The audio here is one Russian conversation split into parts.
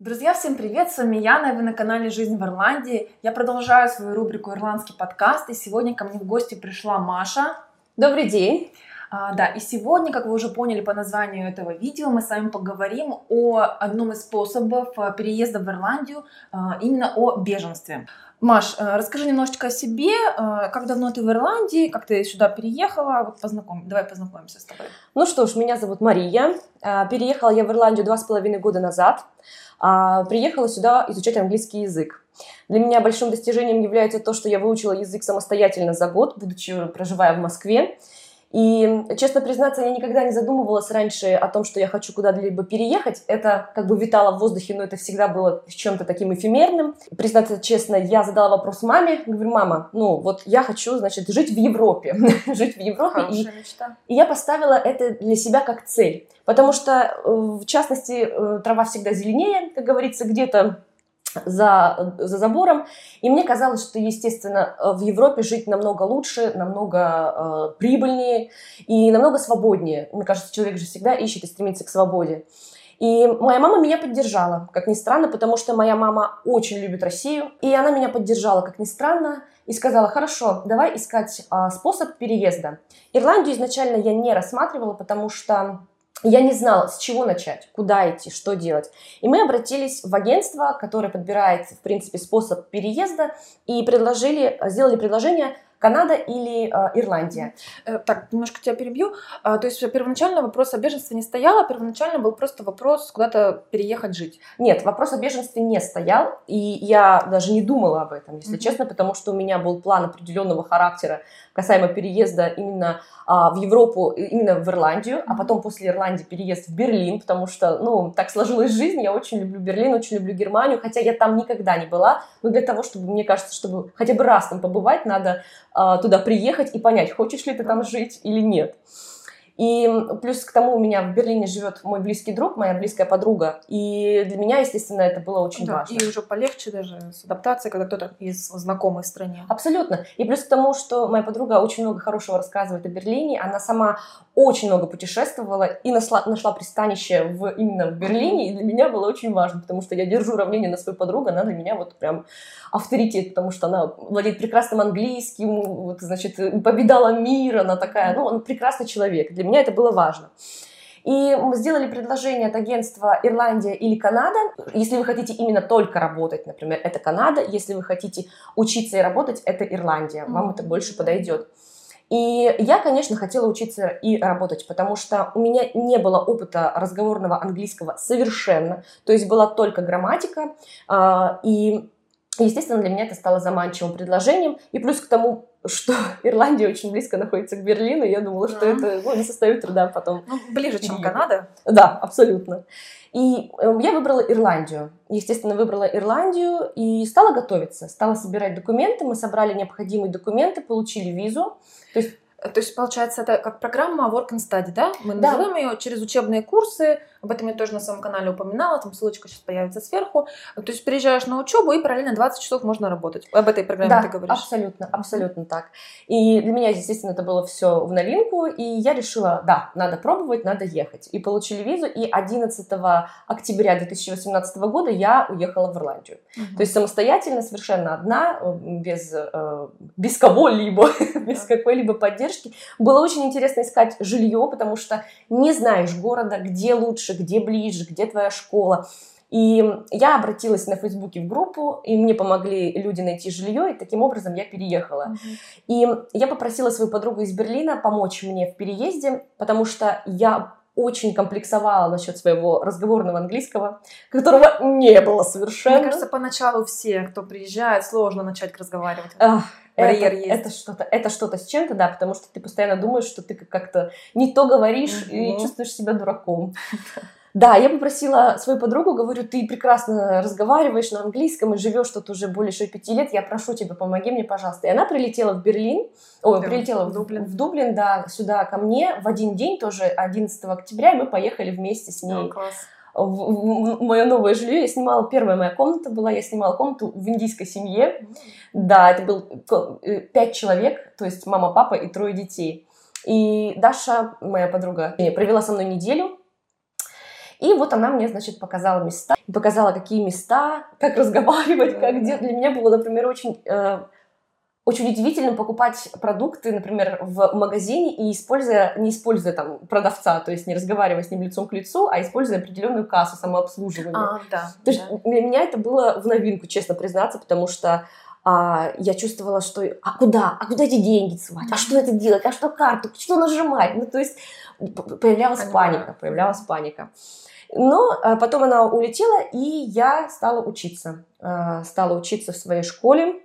Друзья, всем привет! С вами Яна, и вы на канале «Жизнь в Ирландии». Я продолжаю свою рубрику «Ирландский подкаст», и сегодня ко мне в гости пришла Маша. Добрый день! А, да, и сегодня, как вы уже поняли по названию этого видео, мы с вами поговорим о одном из способов а, переезда в Ирландию, а, именно о беженстве. Маш, а, расскажи немножечко о себе, а, как давно ты в Ирландии, как ты сюда переехала, вот познакомь, давай познакомимся с тобой. Ну что ж, меня зовут Мария, переехала я в Ирландию два с половиной года назад, а, приехала сюда изучать английский язык. Для меня большим достижением является то, что я выучила язык самостоятельно за год, будучи проживая в Москве. И, честно признаться, я никогда не задумывалась раньше о том, что я хочу куда-либо переехать. Это как бы витало в воздухе, но это всегда было чем-то таким эфемерным. Признаться честно, я задала вопрос маме. Говорю, мама, ну вот я хочу, значит, жить в Европе. жить в Европе. Хорошая И, мечта. и я поставила это для себя как цель. Потому что, э, в частности, э, трава всегда зеленее, как говорится, где-то за, за забором. И мне казалось, что, естественно, э, в Европе жить намного лучше, намного э, прибыльнее и намного свободнее. Мне кажется, человек же всегда ищет и стремится к свободе. И моя мама меня поддержала, как ни странно, потому что моя мама очень любит Россию. И она меня поддержала, как ни странно, и сказала, хорошо, давай искать а, способ переезда. Ирландию изначально я не рассматривала, потому что я не знала, с чего начать, куда идти, что делать. И мы обратились в агентство, которое подбирает, в принципе, способ переезда, и предложили, сделали предложение Канада или э, Ирландия. Э, Так, немножко тебя перебью. А, То есть первоначально вопрос о беженстве не стоял, а первоначально был просто вопрос куда-то переехать жить. Нет, вопрос о беженстве не стоял, и я даже не думала об этом, если Мгм. честно, потому что у меня был план определенного характера касаемо переезда именно а, в Европу, именно в Ирландию, а Мгм. потом после Ирландии переезд в Берлин, потому что, ну, так сложилась жизнь, я очень люблю Берлин, очень люблю Германию, хотя я там никогда не была, но для того, чтобы, мне кажется, чтобы хотя бы раз там побывать, надо а, туда приехать и понять, хочешь ли ты там жить или нет. И плюс к тому у меня в Берлине живет мой близкий друг, моя близкая подруга. И для меня, естественно, это было очень Да, важно. И уже полегче даже с адаптацией, когда кто-то из знакомых в стране. Абсолютно. И плюс к тому, что моя подруга очень много хорошего рассказывает о Берлине. Она сама очень много путешествовала и нашла, нашла пристанище в, именно в Берлине. И для меня было очень важно, потому что я держу равнение на свою подругу. Она для меня вот прям авторитет, потому что она владеет прекрасным английским, вот, значит, победала мир, она такая, ну, он прекрасный человек. Для меня это было важно. И мы сделали предложение от агентства Ирландия или Канада. Если вы хотите именно только работать, например, это Канада. Если вы хотите учиться и работать, это Ирландия. Вам это больше подойдет. И я, конечно, хотела учиться и работать, потому что у меня не было опыта разговорного английского совершенно. То есть была только грамматика. а, И, естественно, для меня это стало заманчивым предложением. И плюс к тому, что Ирландия очень близко находится к Берлину, я думала, что Да. это ну, не составит труда потом Ну, ближе, чем Переехать. Канада. да, абсолютно. И э, я выбрала Ирландию. Естественно, выбрала Ирландию и стала готовиться. Стала собирать документы. Мы собрали необходимые документы, получили визу. То есть, Э, То есть, получается, это как программа Work and Study, да? Мы Да. называем ее через учебные курсы. Об этом я тоже на своем канале упоминала. Там ссылочка сейчас появится сверху. То есть, приезжаешь на учебу и параллельно 20 часов можно работать. Об этой программе да, ты говоришь. абсолютно, абсолютно так. И для меня, естественно, это было все в новинку. И я решила, да, надо пробовать, надо ехать. И получили визу. И 11 октября 2018 года я уехала в Ирландию. Мгм. То есть самостоятельно, совершенно одна, без, э, без кого-либо, без какой-либо поддержки. Было очень интересно искать жилье, потому что не знаешь города, где лучше, где ближе, где твоя школа. И я обратилась на Фейсбуке в группу, и мне помогли люди найти жилье, и таким образом я переехала. Мгм. И я попросила свою подругу из Берлина помочь мне в переезде, потому что я очень комплексовала насчет своего разговорного английского, которого не было совершенно. Мне кажется, поначалу все, кто приезжает, сложно начать разговаривать. Ах, Барьер это, есть. это что-то, это что-то с чем-то, да, потому что ты постоянно думаешь, что ты как-то не то говоришь и Мгм. чувствуешь себя дураком. Да, я попросила свою подругу, говорю, ты прекрасно разговариваешь на английском и живешь тут уже больше пяти лет, я прошу тебя, помоги мне, пожалуйста. И она прилетела в Берлин, ой, Да, прилетела в Дублин. в Дублин, да, сюда ко мне в один день, тоже 11 октября, и мы поехали вместе с ней О, класс. В, в мое новое жилье. Я снимала, первая моя комната была, я снимала комнату в индийской семье. Да, это был э, пять человек, то есть мама, папа и трое детей. И Даша, моя подруга, провела со мной неделю. И вот она мне, значит, показала места, показала, какие места, как разговаривать, как делать. Для меня было, например, очень э, очень удивительно покупать продукты, например, в магазине и используя, не используя там продавца, то есть не разговаривая с ним лицом к лицу, а используя определенную кассу самообслуживания. А, да, то есть для меня это было в новинку, честно признаться, потому что а, я чувствовала, что а куда, а куда эти деньги сувать, а что это делать, а что карту, что нажимать, ну то есть появлялась Понимаю. паника, появлялась паника. Но а, потом она улетела, и я стала учиться, а, стала учиться в своей школе,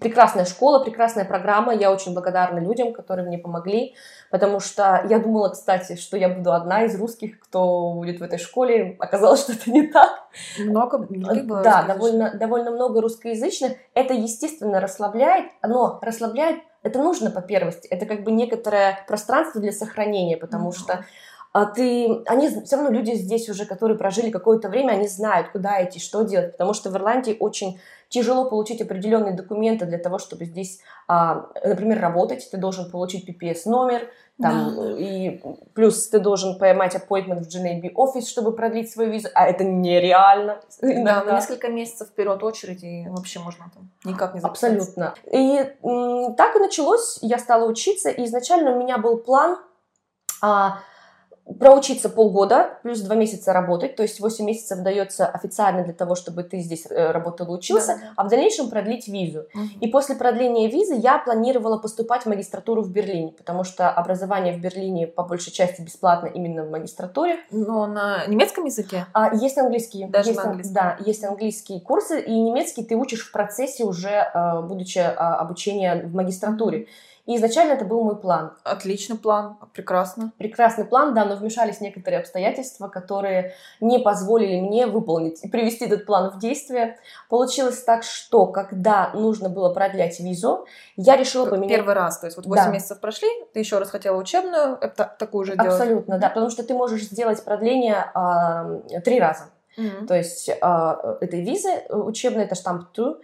прекрасная школа, прекрасная программа. Я очень благодарна людям, которые мне помогли, потому что я думала, кстати, что я буду одна из русских, кто будет в этой школе. Оказалось, что это не так. Много было Да, довольно, довольно много русскоязычных. Это, естественно, расслабляет, но расслабляет это нужно по первости. Это как бы некоторое пространство для сохранения, потому mm-hmm. что а ты, они все равно люди здесь уже, которые прожили какое-то время, они знают, куда идти, что делать, потому что в Ирландии очень тяжело получить определенные документы для того, чтобы здесь, а, например, работать. Ты должен получить PPS номер, там, да. и плюс ты должен поймать appointment в GNAB офис, чтобы продлить свою визу, а это нереально. Да, на несколько месяцев вперед очереди и вообще можно там никак не записаться. Абсолютно. И так и началось, я стала учиться, и изначально у меня был план а, проучиться полгода, плюс два месяца работать, то есть 8 месяцев дается официально для того, чтобы ты здесь э, работал и учился, да, да. а в дальнейшем продлить визу. Угу. И после продления визы я планировала поступать в магистратуру в Берлине, потому что образование в Берлине по большей части бесплатно именно в магистратуре. Но на немецком языке? А, есть английский. Даже есть, на английском? Да, есть английские курсы, и немецкий ты учишь в процессе уже, э, будучи а, обучения в магистратуре. И изначально это был мой план. Отличный план, прекрасно. Прекрасный план, да, но вмешались некоторые обстоятельства, которые не позволили мне выполнить и привести этот план в действие. Получилось так, что когда нужно было продлять визу, я решила поменять... Первый раз, то есть вот 8 да. месяцев прошли, ты еще раз хотела учебную, это такую же делать? Абсолютно, да, потому что ты можешь сделать продление э, три раза. Mm-hmm. То есть э, этой визы э, учебной, это штамп 2,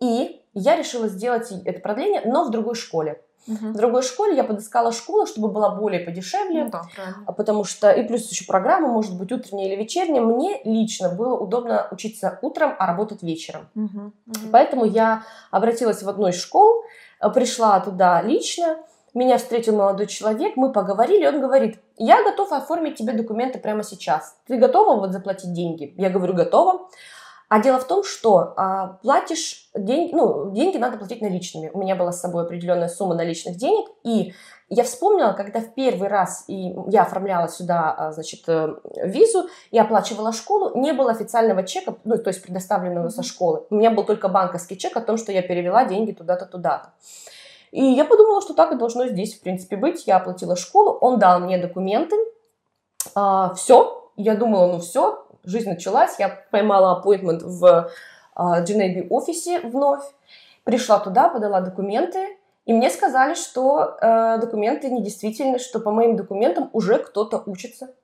и я решила сделать это продление, но в другой школе. Угу. В другой школе я подыскала школу, чтобы была более подешевле, ну, да, а потому что и плюс еще программа может быть утренняя или вечерняя. Мне лично было удобно учиться утром, а работать вечером. Угу. Угу. Поэтому я обратилась в одну из школ, э, пришла туда лично, меня встретил молодой человек, мы поговорили, он говорит, я готов оформить тебе документы прямо сейчас. Ты готова вот заплатить деньги? Я говорю, готова. А дело в том, что а, платишь деньги, ну, деньги надо платить наличными. У меня была с собой определенная сумма наличных денег, и я вспомнила, когда в первый раз и я оформляла сюда, а, значит, э, визу и оплачивала школу, не было официального чека, ну, то есть предоставленного со школы. У меня был только банковский чек о том, что я перевела деньги туда-то, туда-то. И я подумала, что так и должно здесь, в принципе, быть. Я оплатила школу, он дал мне документы, а, все. Я думала, ну все, жизнь началась, я поймала appointment в uh, офисе вновь, пришла туда, подала документы, и мне сказали, что э, документы недействительны, что по моим документам уже кто-то учится.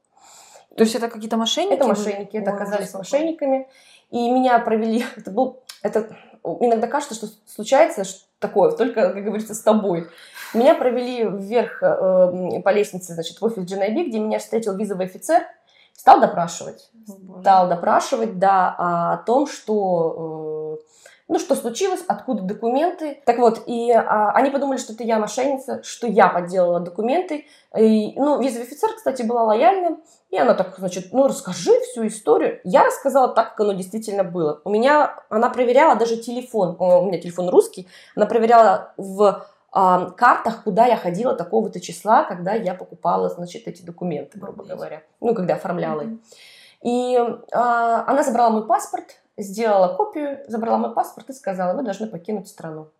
То есть это какие-то мошенники? Это мошенники, это оказались мошенниками. И меня провели, это был, это иногда кажется, что случается такое, только, как говорится, с тобой. Меня провели вверх э, по лестнице, значит, в офис GNIB, где меня встретил визовый офицер, Стал допрашивать. О, стал допрашивать, да, о том, что э, ну, что случилось, откуда документы. Так вот, и а, они подумали, что это я мошенница, что я подделала документы. И, ну, визовый офицер, кстати, была лояльна. И она так, значит, ну, расскажи всю историю. Я рассказала так, как оно действительно было. У меня, она проверяла даже телефон, у меня телефон русский, она проверяла в картах, куда я ходила такого-то числа, когда я покупала, значит, эти документы, грубо говоря. Ну, когда оформляла их. И э, она забрала мой паспорт, сделала копию, забрала мой паспорт и сказала, вы должны покинуть страну.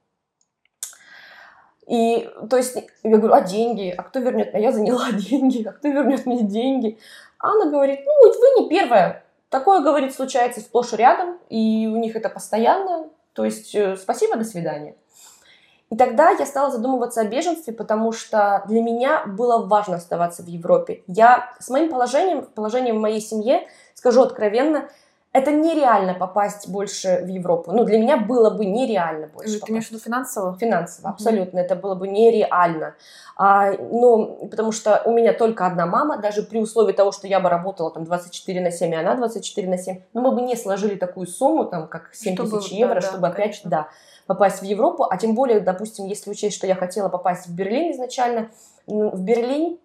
И, то есть, я говорю, а деньги? А кто вернет? А я заняла деньги. А кто вернет мне деньги? А она говорит, ну, вы не первая. Такое, говорит, случается сплошь и рядом, и у них это постоянно. То есть, э, спасибо, до свидания. И тогда я стала задумываться о беженстве, потому что для меня было важно оставаться в Европе. Я с моим положением, положением в моей семье, скажу откровенно, это нереально попасть больше в Европу. Ну, для меня было бы нереально больше. Ты имеешь в виду финансово? Финансово, mm-hmm. абсолютно. Это было бы нереально. А, ну, потому что у меня только одна мама, даже при условии того, что я бы работала там 24 на 7, и она 24 на 7, но мы бы не сложили такую сумму, там, как 7 чтобы, тысяч евро, да, чтобы да, опять, конечно. да, попасть в Европу. А тем более, допустим, если учесть, что я хотела попасть в Берлин изначально, в Берлин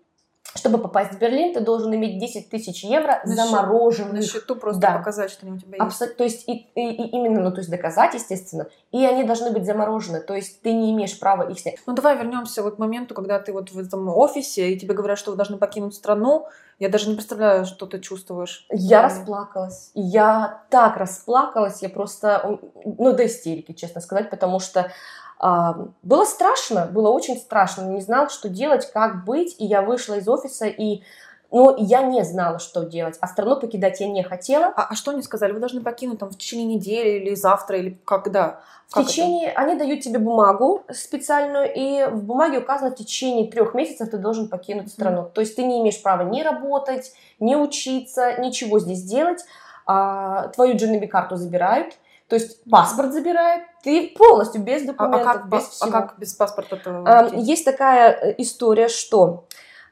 чтобы попасть в Берлин, ты должен иметь 10 тысяч евро на замороженных. На счету просто да. показать, что они у тебя есть. Абсо- то есть и, и, и именно, ну то есть доказать, естественно, и они должны быть заморожены, то есть ты не имеешь права их снять. Ну давай вернемся вот к моменту, когда ты вот в этом офисе, и тебе говорят, что вы должны покинуть страну, я даже не представляю, что ты чувствуешь. Я расплакалась. Я так расплакалась, я просто, ну, до истерики, честно сказать, потому что было страшно, было очень страшно, не знал, что делать, как быть, и я вышла из офиса, и ну, я не знала, что делать, а страну покидать я не хотела. А, а что они сказали? Вы должны покинуть там в течение недели или завтра, или когда? В как течение, это? они дают тебе бумагу специальную, и в бумаге указано, в течение трех месяцев ты должен покинуть страну. Mm. То есть ты не имеешь права ни работать, ни учиться, ничего здесь делать. А, твою GNB-карту забирают, то есть паспорт забирает, ты полностью без документов, а, а как, без а всего. А как без паспорта? -то? А, есть такая э, история, что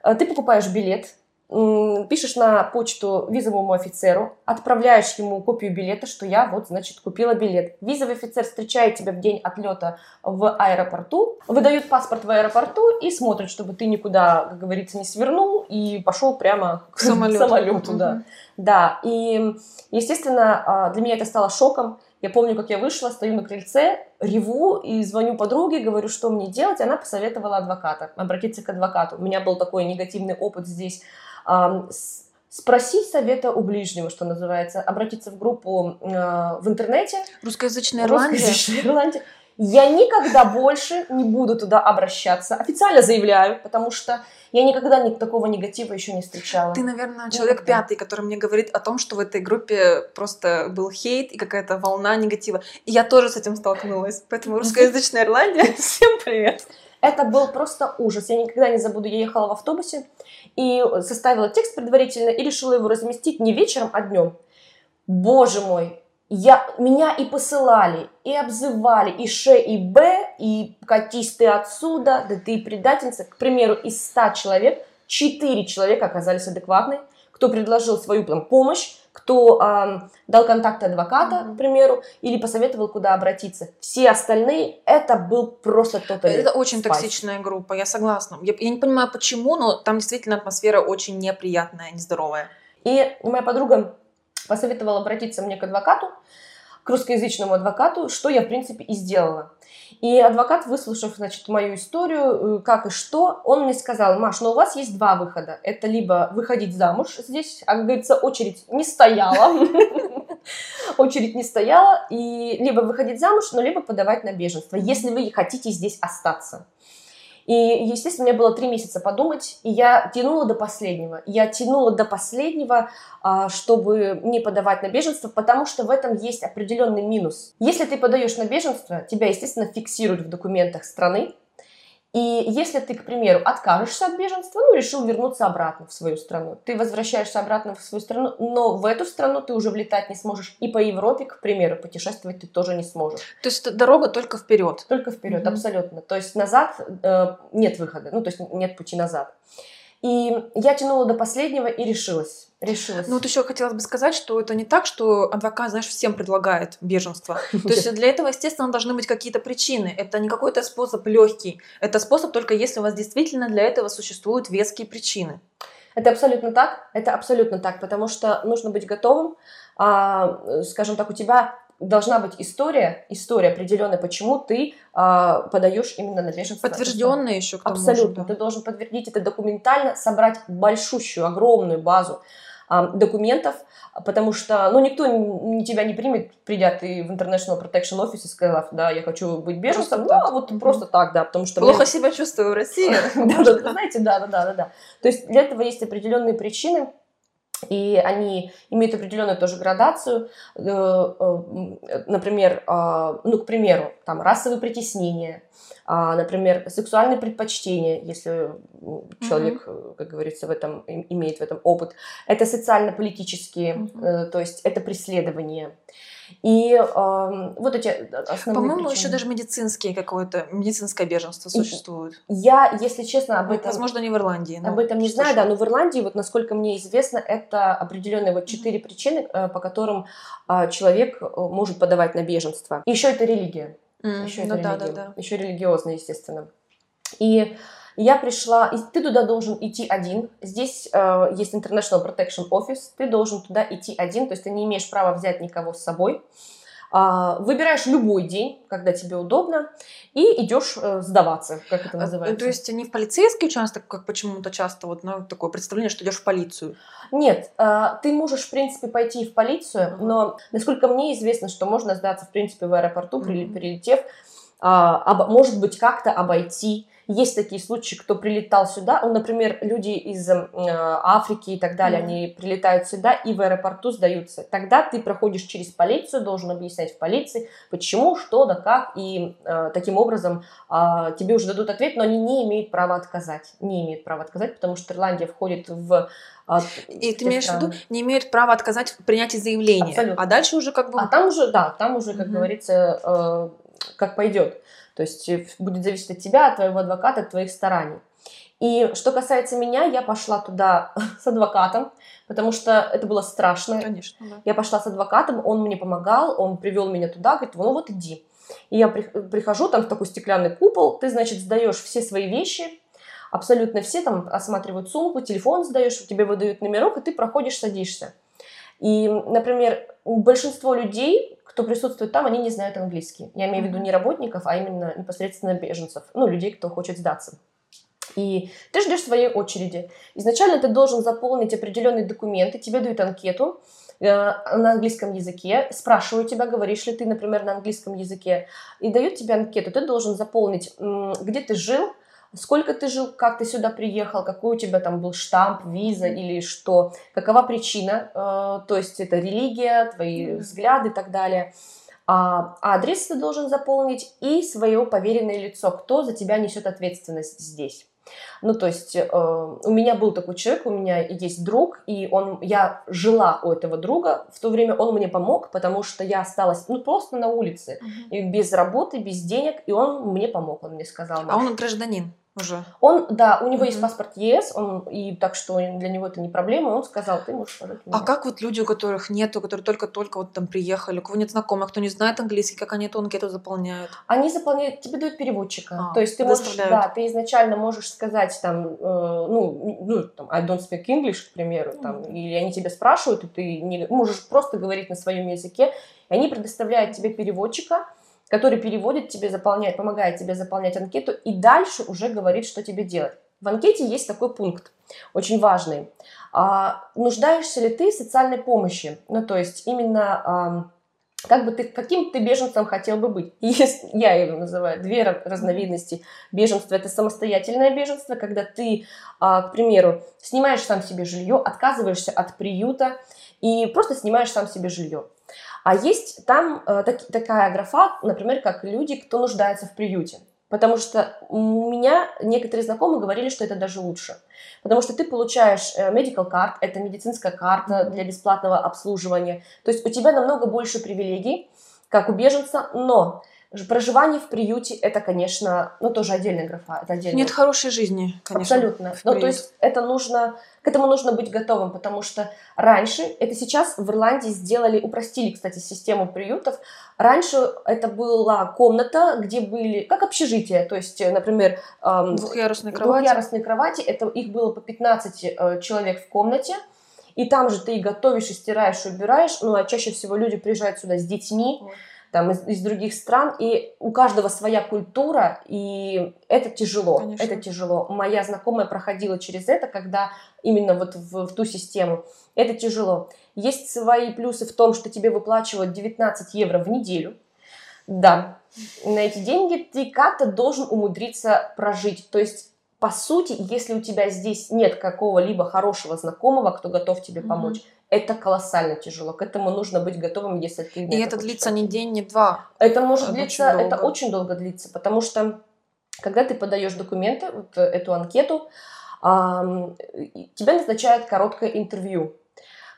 э, ты покупаешь билет, пишешь на почту визовому офицеру, отправляешь ему копию билета, что я вот, значит, купила билет. Визовый офицер встречает тебя в день отлета в аэропорту, выдают паспорт в аэропорту и смотрит, чтобы ты никуда, как говорится, не свернул и пошел прямо к самолету. самолету да. да, и, естественно, а, для меня это стало шоком. Я помню, как я вышла, стою на крыльце, реву и звоню подруге, говорю, что мне делать. Она посоветовала адвоката, обратиться к адвокату. У меня был такой негативный опыт здесь. Спросить совета у ближнего, что называется, обратиться в группу э, в интернете. Русскоязычная Ирландия. Русскоязычная Ирландия. Я никогда больше не буду туда обращаться. Официально заявляю, потому что я никогда ни, такого негатива еще не встречала. Ты, наверное, человек никогда. пятый, который мне говорит о том, что в этой группе просто был хейт и какая-то волна негатива. И я тоже с этим столкнулась. Поэтому русскоязычная Ирландия, всем привет. Это был просто ужас. Я никогда не забуду. Я ехала в автобусе и составила текст предварительно и решила его разместить не вечером, а днем. Боже мой, я, меня и посылали, и обзывали, и Ш, и Б, и катись ты отсюда, да ты предательница. К примеру, из 100 человек 4 человека оказались адекватны, кто предложил свою там, помощь, кто э, дал контакты адвоката, mm-hmm. к примеру, или посоветовал, куда обратиться. Все остальные, это был просто тот Это очень спайс. токсичная группа, я согласна. Я, я не понимаю, почему, но там действительно атмосфера очень неприятная, нездоровая. И моя подруга посоветовала обратиться мне к адвокату, к русскоязычному адвокату, что я, в принципе, и сделала. И адвокат, выслушав, значит, мою историю, э, как и что, он мне сказал, Маш, ну у вас есть два выхода. Это либо выходить замуж здесь, а, как говорится, очередь не стояла. Очередь не стояла. И либо выходить замуж, но либо подавать на беженство, если вы хотите здесь остаться. И, естественно, меня было три месяца подумать, и я тянула до последнего. Я тянула до последнего, а, чтобы не подавать на беженство, потому что в этом есть определенный минус. Если ты подаешь на беженство, тебя, естественно, фиксируют в документах страны, и если ты, к примеру, откажешься от беженства, ну, решил вернуться обратно в свою страну, ты возвращаешься обратно в свою страну, но в эту страну ты уже влетать не сможешь. И по Европе, к примеру, путешествовать ты тоже не сможешь. То есть дорога только вперед? Только вперед, mm-hmm. абсолютно. То есть назад э, нет выхода, ну, то есть нет пути назад. И я тянула до последнего и решилась. Решилась. Ну, вот еще хотелось бы сказать, что это не так, что адвокат, знаешь, всем предлагает беженство. То есть для этого, естественно, должны быть какие-то причины. Это не какой-то способ легкий. Это способ только если у вас действительно для этого существуют веские причины. Это абсолютно так. Это абсолютно так, потому что нужно быть готовым. А, скажем так, у тебя должна быть история, история определенная, почему ты а, подаешь именно на беженство. Подтвержденная еще к тому Абсолютно. Же, да. Ты должен подтвердить это документально, собрать большущую, огромную базу а, документов, потому что, ну, никто не, тебя не примет, придя ты в International Protection Office и сказав, да, я хочу быть беженцем, ну, вот mm-hmm. просто так, да, потому что... Плохо мне... себя чувствую в России. Да, да, знаете, да, да, да, да. То есть для этого есть определенные причины, и они имеют определенную тоже градацию, э, э, например, а, ну, к примеру, там, расовые притеснения, а, например, сексуальные предпочтения, если человек, mm-hmm. как говорится, в этом имеет в этом опыт, это социально-политические, mm-hmm. то есть это преследование. И э, вот эти основные По-моему, еще даже медицинские какое-то, медицинское беженство существует. Я, если честно, об этом... Возможно, не в Ирландии. Об этом не знаю, да, но в Ирландии, вот насколько мне известно, это определенные вот четыре причины, э, по которым э, человек э, может подавать на беженство. И еще это религия. Mm, еще ну, это да, религия. Да, да. Еще религиозно, естественно. И я пришла, и ты туда должен идти один. Здесь э, есть International Protection Office, ты должен туда идти один, то есть ты не имеешь права взять никого с собой. Э, выбираешь любой день, когда тебе удобно, и идешь э, сдаваться, как это а, называется. То есть не в полицейский участок, как почему-то часто вот ну, такое представление, что идешь в полицию. Нет, э, ты можешь в принципе пойти в полицию, uh-huh. но насколько мне известно, что можно сдаться в принципе в аэропорту, uh-huh. прилетев, а, об, может быть как-то обойти есть такие случаи, кто прилетал сюда, он, например, люди из э, Африки и так далее, mm-hmm. они прилетают сюда и в аэропорту сдаются. Тогда ты проходишь через полицию, должен объяснять в полиции, почему, что, да как, и э, таким образом э, тебе уже дадут ответ, но они не имеют права отказать, не имеют права отказать, потому что Ирландия входит в а, и ты имеешь в виду, не имеют права отказать в принятии заявления. Абсолютно. А дальше уже как бы... А там уже, да, там уже, как mm-hmm. говорится, э, как пойдет. То есть э, будет зависеть от тебя, от твоего адвоката, от твоих стараний. И что касается меня, я пошла туда с адвокатом, потому что это было страшно. Конечно, да. Я пошла с адвокатом, он мне помогал, он привел меня туда, говорит, ну вот иди. И я прихожу, там в такой стеклянный купол, ты, значит, сдаешь все свои вещи, абсолютно все, там осматривают сумку, телефон сдаешь, тебе выдают номерок, и ты проходишь, садишься. И, например, большинство людей, кто присутствует там, они не знают английский. Я имею в виду не работников, а именно непосредственно беженцев, ну, людей, кто хочет сдаться. И ты ждешь своей очереди. Изначально ты должен заполнить определенные документы, тебе дают анкету э, на английском языке, спрашивают тебя, говоришь ли ты, например, на английском языке, и дают тебе анкету. Ты должен заполнить, где ты жил, сколько ты жил, как ты сюда приехал, какой у тебя там был штамп, виза или что, какова причина, э, то есть это религия, твои взгляды и так далее. А адрес ты должен заполнить и свое поверенное лицо, кто за тебя несет ответственность здесь. Ну, то есть э, у меня был такой человек, у меня есть друг, и он, я жила у этого друга. В то время он мне помог, потому что я осталась, ну, просто на улице, uh-huh. и без работы, без денег, и он мне помог, он мне сказал. А он гражданин? Уже. Он, да, у него mm-hmm. есть паспорт ЕС, он, и так что для него это не проблема, он сказал, ты можешь пожать А как вот люди, у которых нету, которые только-только вот там приехали, у кого нет знакомых, кто не знает английский, как они эту анкету заполняют? Они заполняют, тебе дают переводчика. А, То есть ты можешь, да, ты изначально можешь сказать там, э, ну, ну, там, I don't speak English, к примеру, там, mm-hmm. или они тебя спрашивают, и ты не, можешь просто говорить на своем языке, и они предоставляют тебе переводчика, который переводит тебе, заполняет, помогает тебе заполнять анкету и дальше уже говорит, что тебе делать. В анкете есть такой пункт, очень важный. А, нуждаешься ли ты в социальной помощи? Ну, то есть именно а, как бы ты, каким ты беженцем хотел бы быть? Есть, я его называю две разновидности беженства. Это самостоятельное беженство, когда ты, а, к примеру, снимаешь сам себе жилье, отказываешься от приюта и просто снимаешь сам себе жилье. А есть там э, так, такая графа, например, как люди, кто нуждается в приюте. Потому что у меня некоторые знакомые говорили, что это даже лучше. Потому что ты получаешь э, medical card, это медицинская карта для бесплатного обслуживания. То есть у тебя намного больше привилегий, как у беженца, но Проживание в приюте это, конечно, ну тоже отдельная графа. Это отдельная. Нет хорошей жизни, конечно. Абсолютно. Ну, то есть это нужно, к этому нужно быть готовым, потому что раньше, это сейчас в Ирландии сделали, упростили, кстати, систему приютов. Раньше это была комната, где были, как общежитие, то есть, например, эм, двухъярусные кровати. Двухъярусные кровати, это их было по 15 э, человек в комнате. И там же ты и готовишь, и стираешь, и убираешь. Ну, а чаще всего люди приезжают сюда с детьми. Ой там, из, из других стран, и у каждого своя культура, и это тяжело, Конечно. это тяжело. Моя знакомая проходила через это, когда именно вот в, в ту систему. Это тяжело. Есть свои плюсы в том, что тебе выплачивают 19 евро в неделю. Да, на эти деньги ты как-то должен умудриться прожить. То есть по сути, если у тебя здесь нет какого-либо хорошего знакомого, кто готов тебе mm-hmm. Это колоссально тяжело. К этому нужно быть готовым, если ты... И это длится не день, не два. Это может это длиться, очень это очень долго длится, потому что когда ты подаешь документы, вот эту анкету, тебя назначают короткое интервью.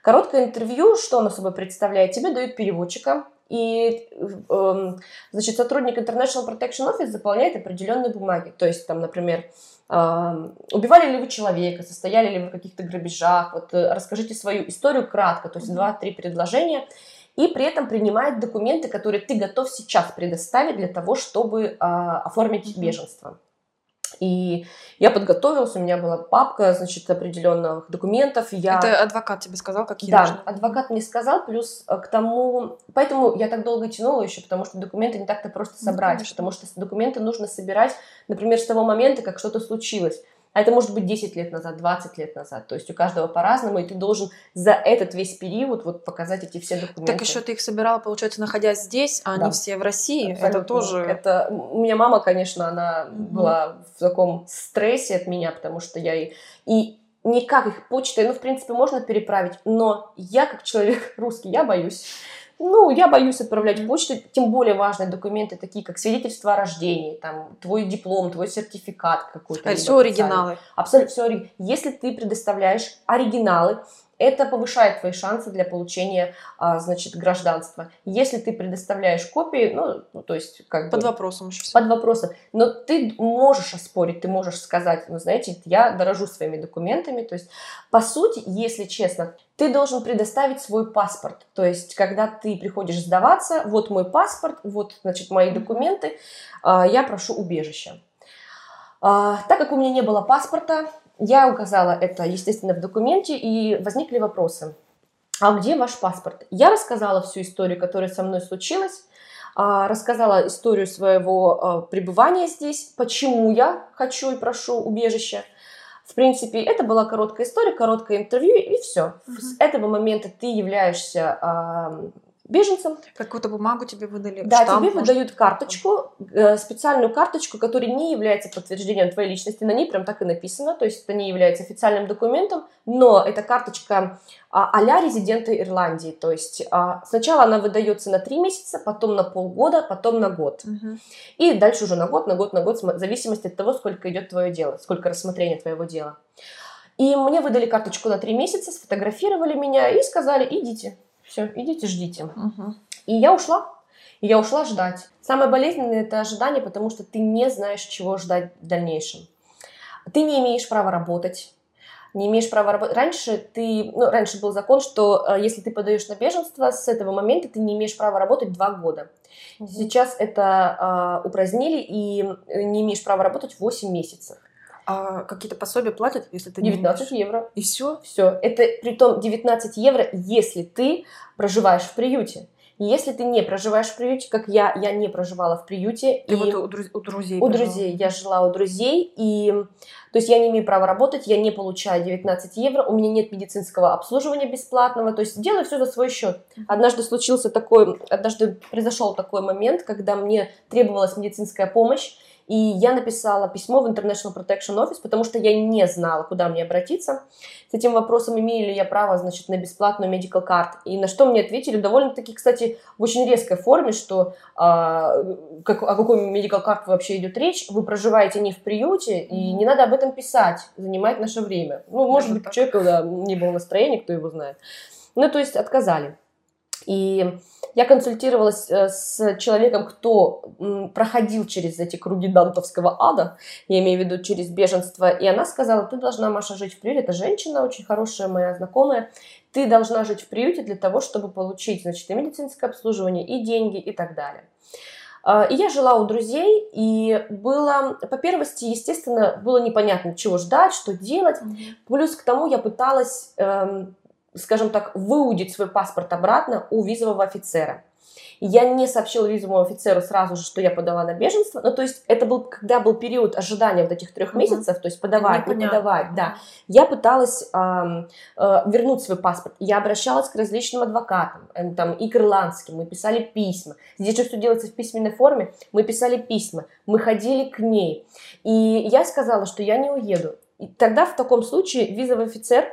Короткое интервью, что оно собой представляет? Тебе дают переводчика, и, эм, значит, сотрудник International Protection Office заполняет определенные бумаги. То есть, там, например, убивали ли вы человека, состояли ли вы в каких-то грабежах, вот э, расскажите свою историю кратко, то есть два-три предложения, и при этом принимает документы, которые ты готов сейчас предоставить для того, чтобы а, оформить беженство. И я подготовилась, у меня была папка, значит, определенных документов. Я... Это адвокат тебе сказал, какие Да, нужны? адвокат мне сказал, плюс э, к тому... Поэтому я так долго тянула еще, потому что документы не так-то просто ну, собрать, ну, потому что документы нужно собирать, например, с того момента, как что-то случилось. А это может быть 10 лет назад, 20 лет назад. То есть у каждого по-разному, и ты должен за этот весь период вот показать эти все документы. Так еще ты их собирала, получается, находясь здесь, а да. не все в России. Абсолютно. Это тоже... Это... У меня мама, конечно, она угу. была в таком стрессе от меня, потому что я и... и никак их почтой, ну, в принципе, можно переправить, но я, как человек русский, я боюсь. Ну, я боюсь отправлять почту, тем более важные документы, такие как свидетельство о рождении, там, твой диплом, твой сертификат какой-то. Это все оригиналы. Абсолютно все оригиналы. Если ты предоставляешь оригиналы, это повышает твои шансы для получения, а, значит, гражданства. Если ты предоставляешь копии, ну, ну то есть как под бы, вопросом еще. Под вопросом, но ты можешь оспорить, ты можешь сказать, ну, знаете, я дорожу своими документами, то есть по сути, если честно, ты должен предоставить свой паспорт. То есть, когда ты приходишь сдаваться, вот мой паспорт, вот, значит, мои документы, а, я прошу убежища. А, так как у меня не было паспорта, я указала это, естественно, в документе, и возникли вопросы. А где ваш паспорт? Я рассказала всю историю, которая со мной случилась, а, рассказала историю своего а, пребывания здесь, почему я хочу и прошу убежища. В принципе, это была короткая история, короткое интервью, и все. Угу. С этого момента ты являешься беженцам. Какую-то бумагу тебе выдали? Да, штамп, тебе может... выдают карточку, э, специальную карточку, которая не является подтверждением твоей личности. На ней прям так и написано, то есть это не является официальным документом, но эта карточка а, а-ля резидента Ирландии. То есть а, сначала она выдается на три месяца, потом на полгода, потом на год. Угу. И дальше уже на год, на год, на год, в зависимости от того, сколько идет твое дело, сколько рассмотрения твоего дела. И мне выдали карточку на три месяца, сфотографировали меня и сказали, идите, все, идите, ждите. Угу. И я ушла. И я ушла ждать. Самое болезненное это ожидание, потому что ты не знаешь, чего ждать в дальнейшем. Ты не имеешь права работать. Не имеешь права работать. Раньше ты, ну, раньше был закон, что э, если ты подаешь на беженство, с этого момента ты не имеешь права работать два года. Угу. Сейчас это э, упразднили и э, не имеешь права работать 8 месяцев. А какие-то пособия платят, если ты 19 не евро. И все? Все. Это при том 19 евро, если ты проживаешь в приюте. Если ты не проживаешь в приюте, как я, я не проживала в приюте. Ты и вот у, друз- у друзей У друзей. Я жила у друзей. И, то есть я не имею права работать, я не получаю 19 евро, у меня нет медицинского обслуживания бесплатного. То есть делаю все за свой счет. Однажды случился такой, однажды произошел такой момент, когда мне требовалась медицинская помощь. И я написала письмо в International Protection Office, потому что я не знала, куда мне обратиться. С этим вопросом, имею ли я право, значит, на бесплатную medical card. И на что мне ответили довольно-таки, кстати, в очень резкой форме, что а, как, о какой medical card вообще идет речь. Вы проживаете не в приюте, и не надо об этом писать, занимать наше время. Ну, может быть, человек, когда не было настроения, кто его знает. Ну, то есть отказали. И я консультировалась э, с человеком, кто проходил через эти круги дантовского ада, я имею в виду через беженство, и она сказала, ты должна, Маша, жить в приюте, это женщина очень хорошая, моя знакомая, ты должна жить в приюте для того, чтобы получить, значит, и медицинское обслуживание, и деньги, и так далее. А, и я жила у друзей, и было, по первости, естественно, было непонятно, чего ждать, что делать. Плюс к тому я пыталась эм, скажем так, выудить свой паспорт обратно у визового офицера. Я не сообщила визовому офицеру сразу же, что я подала на беженство. Ну, то есть это был, когда был период ожидания вот этих трех месяцев, то есть подавать, не, не подавать, да. Я пыталась э, э, вернуть свой паспорт. Я обращалась к различным адвокатам, э, там, и к ирландским, мы писали письма. Здесь же все делается в письменной форме. Мы писали письма, мы ходили к ней. И я сказала, что я не уеду. И тогда в таком случае визовый офицер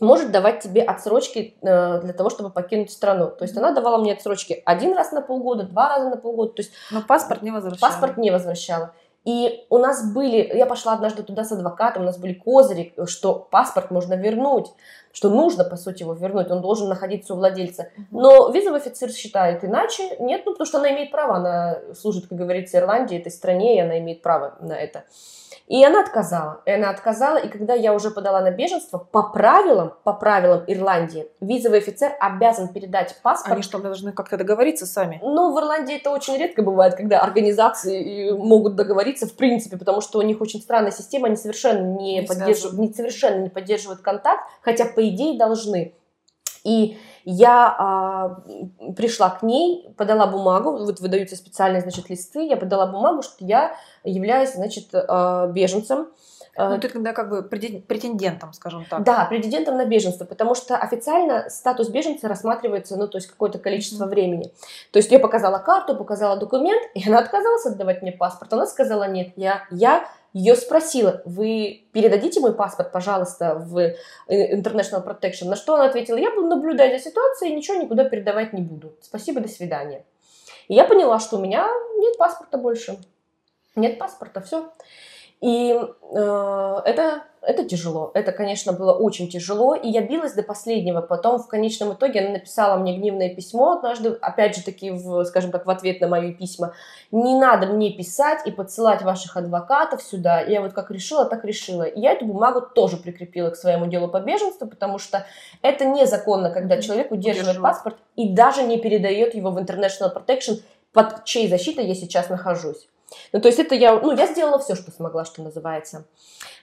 может давать тебе отсрочки э, для того, чтобы покинуть страну. То есть она давала мне отсрочки один раз на полгода, два раза на полгода. То есть Но паспорт не возвращала. Паспорт не возвращала. И у нас были, я пошла однажды туда с адвокатом, у нас были козыри, что паспорт можно вернуть, что нужно, по сути, его вернуть, он должен находиться у владельца. Но визовый офицер считает иначе, нет, ну, потому что она имеет право, она служит, как говорится, Ирландии, этой стране, и она имеет право на это. И она отказала. И она отказала, и когда я уже подала на беженство, по правилам, по правилам Ирландии, визовый офицер обязан передать паспорт. Они что, должны как-то договориться сами? Ну, в Ирландии это очень редко бывает, когда организации могут договориться в принципе, потому что у них очень странная система, они совершенно не, не поддерживают, не, совершенно не поддерживают контакт, хотя по идее должны. И я а, пришла к ней, подала бумагу, вот выдаются специальные, значит, листы, я подала бумагу, что я являюсь, значит, а, беженцем. А, ну, ты тогда как бы претендентом, скажем так. Да, претендентом на беженство, потому что официально статус беженца рассматривается, ну, то есть какое-то количество mm-hmm. времени. То есть я показала карту, показала документ, и она отказалась отдавать мне паспорт. Она сказала, нет, я, я ее спросила, вы передадите мой паспорт, пожалуйста, в э, International Protection? На что она ответила, я буду наблюдать за ситуацией, ничего никуда передавать не буду. Спасибо, до свидания. И я поняла, что у меня нет паспорта больше. Нет паспорта, все. И э, это, это тяжело. Это, конечно, было очень тяжело. И я билась до последнего. Потом, в конечном итоге, она написала мне гневное письмо однажды, опять же таки, в, скажем так, в ответ на мои письма. Не надо мне писать и подсылать ваших адвокатов сюда. Я вот как решила, так решила. И я эту бумагу тоже прикрепила к своему делу по беженству, потому что это незаконно, когда человек удерживает паспорт и даже не передает его в International Protection, под чьей защитой я сейчас нахожусь. Ну, то есть это я, ну, я сделала все, что смогла, что называется.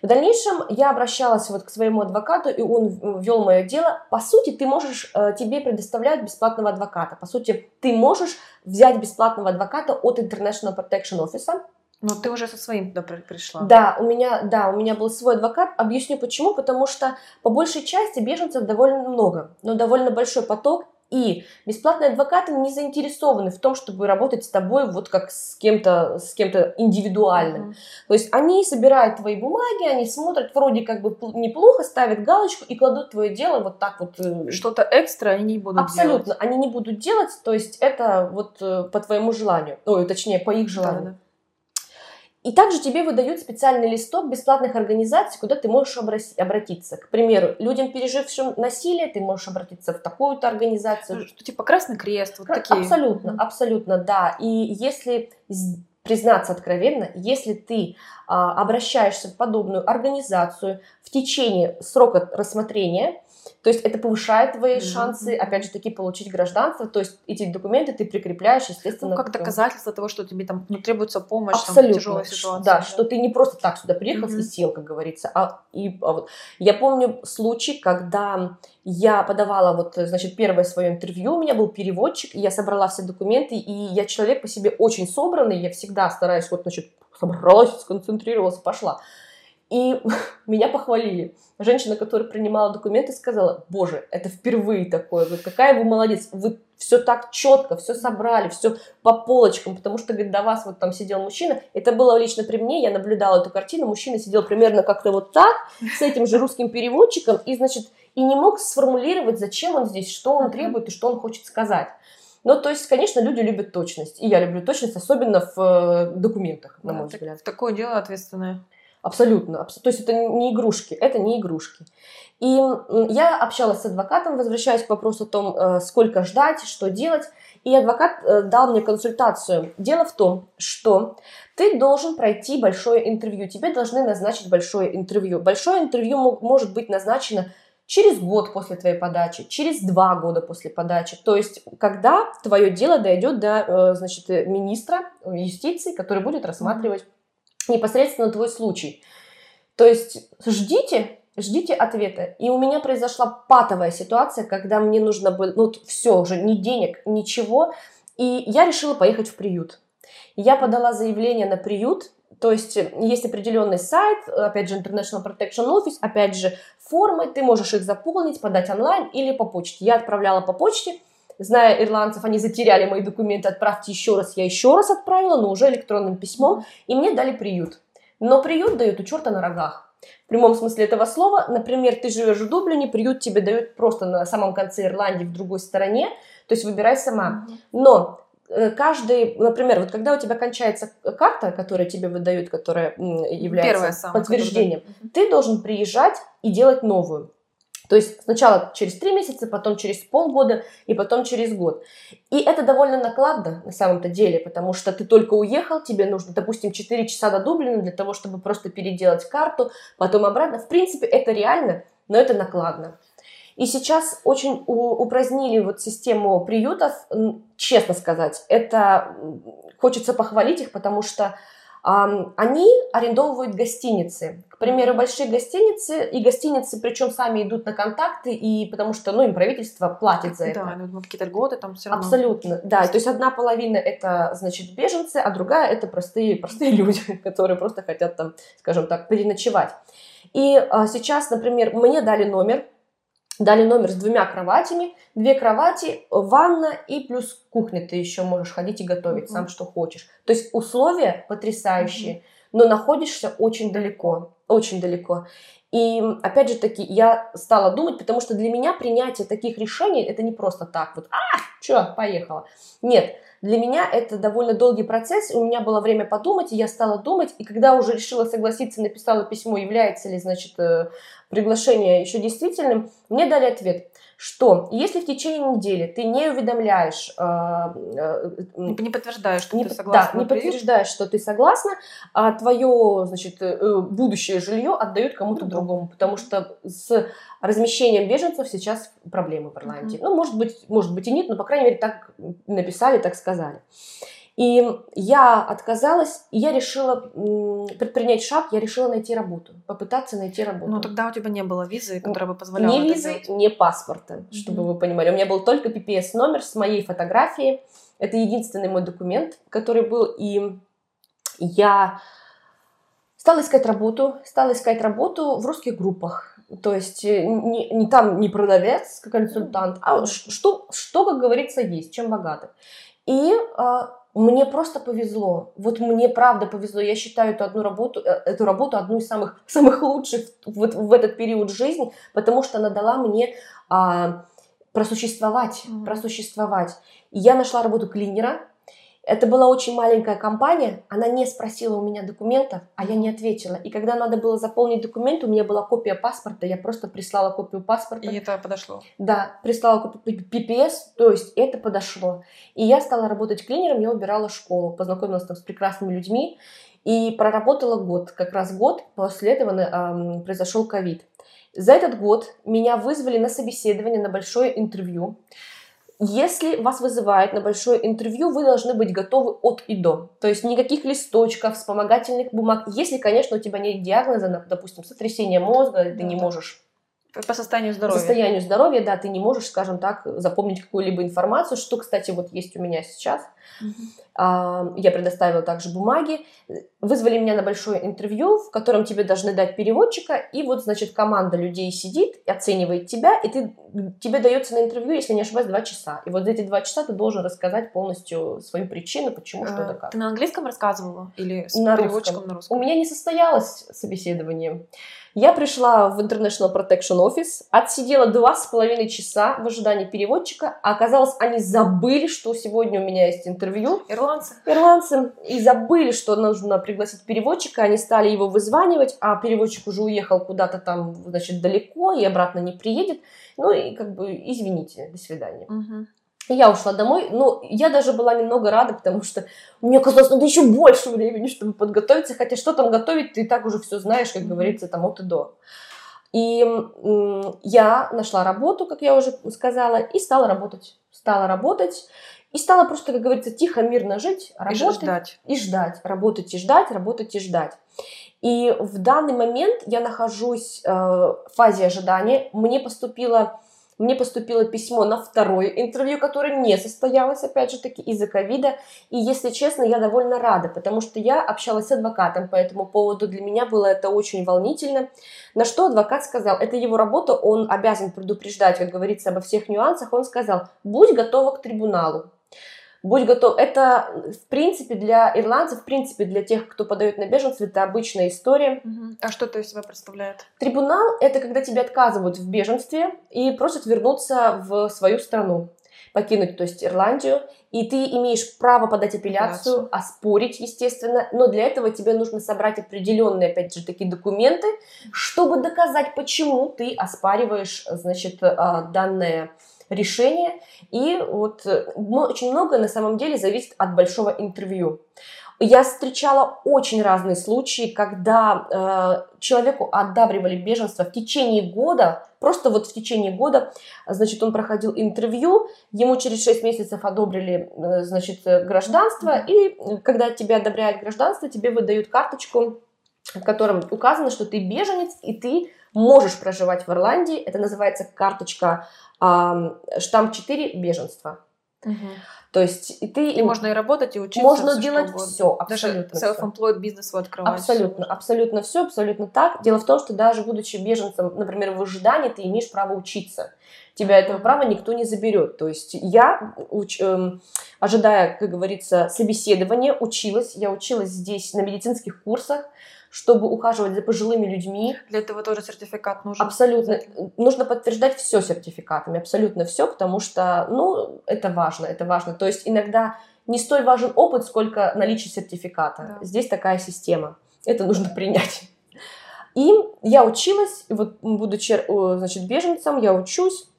В дальнейшем я обращалась вот к своему адвокату, и он вел мое дело. По сути, ты можешь, э, тебе предоставляют бесплатного адвоката. По сути, ты можешь взять бесплатного адвоката от International Protection Office. Но ты уже со своим туда пришла. Да, у меня, да, у меня был свой адвокат. Объясню почему. Потому что по большей части беженцев довольно много, но довольно большой поток, и бесплатные адвокаты не заинтересованы в том, чтобы работать с тобой вот как с кем-то с кем-то индивидуальным. Mm-hmm. То есть они собирают твои бумаги, они смотрят вроде как бы неплохо, ставят галочку и кладут твое дело вот так вот. Э, Что-то экстра они не будут Абсолютно, делать. они не будут делать, то есть это вот э, по твоему желанию, ой, точнее по их желанию. Да, да. И также тебе выдают специальный листок бесплатных организаций, куда ты можешь обратиться. К примеру, людям, пережившим насилие, ты можешь обратиться в такую-то организацию. Что, типа Красный Крест, вот такие. Абсолютно, mm-hmm. абсолютно, да. И если признаться откровенно, если ты а, обращаешься в подобную организацию в течение срока рассмотрения, то есть это повышает твои mm-hmm. шансы, опять же таки, получить гражданство. То есть эти документы ты прикрепляешь, естественно. Ну, как доказательство того, что тебе там ну, требуется помощь Абсолютно. там, в тяжелой ситуации. Да, да, что ты не просто так сюда приехал mm-hmm. и сел, как говорится. А, и, а вот. Я помню случай, когда я подавала вот, значит, первое свое интервью, у меня был переводчик, и я собрала все документы, и я человек по себе очень собранный, я всегда стараюсь вот, значит, собралась, сконцентрировалась, пошла. И меня похвалили. Женщина, которая принимала документы, сказала, боже, это впервые такое, вы какая вы молодец, вы все так четко, все собрали, все по полочкам, потому что, говорит, до вас вот там сидел мужчина, это было лично при мне, я наблюдала эту картину, мужчина сидел примерно как-то вот так, с этим же русским переводчиком, и, значит, и не мог сформулировать, зачем он здесь, что он требует и что он хочет сказать. Ну, то есть, конечно, люди любят точность. И я люблю точность, особенно в э, документах, на мой взгляд. Такое дело ответственное. Абсолютно. То есть это не игрушки, это не игрушки. И я общалась с адвокатом, возвращаясь к вопросу о том, э, сколько ждать, что делать. И адвокат э, дал мне консультацию. Дело в том, что ты должен пройти большое интервью. Тебе должны назначить большое интервью. Большое интервью может быть назначено через год после твоей подачи, через два года после подачи. То есть, когда твое дело дойдет до э, значит, министра юстиции, который будет рассматривать непосредственно твой случай. То есть ждите, ждите ответа. И у меня произошла патовая ситуация, когда мне нужно было, ну все, уже ни денег, ничего. И я решила поехать в приют. Я подала заявление на приют, то есть есть определенный сайт, опять же, International Protection Office, опять же, формы, ты можешь их заполнить, подать онлайн или по почте. Я отправляла по почте, зная ирландцев, они затеряли мои документы, отправьте еще раз, я еще раз отправила, но уже электронным письмом, и мне дали приют. Но приют дают у черта на рогах. В прямом смысле этого слова, например, ты живешь в Дублине, приют тебе дают просто на самом конце Ирландии, в другой стороне, то есть выбирай сама. Но э, каждый, например, вот когда у тебя кончается карта, которая тебе выдают, которая является Первая самая, подтверждением, которая... ты должен приезжать и делать новую. То есть сначала через три месяца, потом через полгода и потом через год. И это довольно накладно на самом-то деле, потому что ты только уехал, тебе нужно, допустим, 4 часа до Дублина для того, чтобы просто переделать карту, потом обратно. В принципе, это реально, но это накладно. И сейчас очень упразднили вот систему приютов, честно сказать. Это хочется похвалить их, потому что они арендовывают гостиницы. К примеру, большие гостиницы, и гостиницы, причем сами идут на контакты, и потому что, ну, им правительство платит за это. Да, ну, какие-то льготы там все равно. Абсолютно, да. То есть одна половина это, значит, беженцы, а другая это простые, простые люди, которые просто хотят там, скажем так, переночевать. И а, сейчас, например, мне дали номер, Дали номер с двумя кроватями, две кровати, ванна и плюс кухня ты еще можешь ходить и готовить mm-hmm. сам, что хочешь. То есть условия потрясающие, mm-hmm. но находишься очень далеко, очень далеко. И опять же таки, я стала думать, потому что для меня принятие таких решений это не просто так вот, а, что, поехала. Нет, для меня это довольно долгий процесс, у меня было время подумать, и я стала думать, и когда уже решила согласиться, написала письмо, является ли, значит, э, приглашение еще действительным, мне дали ответ, что если в течение недели ты не уведомляешь... Э, э, не подтверждаешь, что не, ты согласна. Да, не подтверждаешь, что ты согласна, а твое, значит, э, будущее жилье отдают кому-то ну, другому, потому что с размещением беженцев сейчас проблемы в Ирландии. Mm-hmm. Ну, может быть, может быть и нет, но, по крайней мере, так написали, так сказали. И я отказалась, и я решила предпринять шаг, я решила найти работу, попытаться найти работу. Но тогда у тебя не было визы, которая бы позволяла Ни визы, делать. ни паспорта, mm-hmm. чтобы вы понимали. У меня был только PPS номер с моей фотографией. Это единственный мой документ, который был. И я стала искать работу, стала искать работу в русских группах. То есть э, не, не там не продавец, как консультант, а что, что, как говорится, есть, чем богаты. И а, мне просто повезло. Вот мне правда повезло. Я считаю эту одну работу, э, эту работу одну из самых, самых лучших вот в этот период жизни, потому что она дала мне а, просуществовать, mm-hmm. просуществовать. И я нашла работу клинера, это была очень маленькая компания, она не спросила у меня документов, а я не ответила. И когда надо было заполнить документ, у меня была копия паспорта, я просто прислала копию паспорта. И это подошло? Да, прислала копию PPS, то есть это подошло. И я стала работать клинером, я убирала школу, познакомилась там с прекрасными людьми и проработала год. Как раз год после этого э, произошел ковид. За этот год меня вызвали на собеседование, на большое интервью. Если вас вызывают на большое интервью, вы должны быть готовы от и до. То есть никаких листочков, вспомогательных бумаг. Если, конечно, у тебя нет диагноза, допустим, сотрясение мозга, ты не можешь по состоянию здоровья. По состоянию здоровья, да, ты не можешь, скажем так, запомнить какую-либо информацию, что, кстати, вот есть у меня сейчас. Uh-huh. Я предоставила также бумаги. Вызвали меня на большое интервью, в котором тебе должны дать переводчика, и вот, значит, команда людей сидит, оценивает тебя, и ты, тебе дается на интервью, если не ошибаюсь, два часа. И вот за эти два часа ты должен рассказать полностью свою причину, почему, что это как. Ты на английском рассказывала или с на переводчиком русском. на русском? У меня не состоялось собеседование. Я пришла в International Protection Office, отсидела два с половиной часа в ожидании переводчика, а оказалось, они забыли, что сегодня у меня есть интервью. Ирландцы. Ирландцы. И забыли, что нужно пригласить переводчика, они стали его вызванивать, а переводчик уже уехал куда-то там, значит, далеко и обратно не приедет. Ну и как бы, извините, до свидания. Угу. Я ушла домой, но я даже была немного рада, потому что мне казалось, надо еще больше времени, чтобы подготовиться, хотя что там готовить, ты и так уже все знаешь, как говорится, там от и до. И я нашла работу, как я уже сказала, и стала работать. Стала работать, и стала просто, как говорится, тихо, мирно жить, работать. И ждать. И ждать. Работать и ждать, работать и ждать. И в данный момент я нахожусь э, в фазе ожидания. Мне поступило мне поступило письмо на второе интервью, которое не состоялось, опять же таки, из-за ковида. И, если честно, я довольно рада, потому что я общалась с адвокатом по этому поводу. Для меня было это очень волнительно. На что адвокат сказал, это его работа, он обязан предупреждать, как говорится, обо всех нюансах. Он сказал, будь готова к трибуналу будь готов. Это, в принципе, для ирландцев, в принципе, для тех, кто подает на беженцев, это обычная история. А что это из себя представляет? Трибунал – это когда тебе отказывают в беженстве и просят вернуться в свою страну покинуть, то есть Ирландию, и ты имеешь право подать апелляцию, оспорить, естественно, но для этого тебе нужно собрать определенные, опять же, такие документы, чтобы доказать, почему ты оспариваешь, значит, а, данное решение. И вот э, очень многое на самом деле зависит от большого интервью. Я встречала очень разные случаи, когда э, человеку одабривали беженство в течение года, просто вот в течение года, значит, он проходил интервью, ему через 6 месяцев одобрили, э, значит, гражданство, и когда тебе одобряют гражданство, тебе выдают карточку, в котором указано, что ты беженец, и ты можешь проживать в Ирландии. Это называется карточка штамп 4 беженства. Угу. То есть и ты... И можно и работать, и учиться. Можно все, делать все, абсолютно Даже self-employed бизнес вы открывать. Абсолютно, абсолютно все, абсолютно так. Дело в том, что даже будучи беженцем, например, в ожидании, ты имеешь право учиться. Тебя этого права никто не заберет. То есть я, уч, эм, ожидая, как говорится, собеседования, училась. Я училась здесь на медицинских курсах чтобы ухаживать за пожилыми людьми. Для этого тоже сертификат нужен. Абсолютно. Нужно подтверждать все сертификатами, абсолютно все, потому что, ну, это важно, это важно. То есть иногда не столь важен опыт, сколько наличие сертификата. Да. Здесь такая система. Это нужно принять. И я училась, вот будучи, значит, беженцем, я учусь,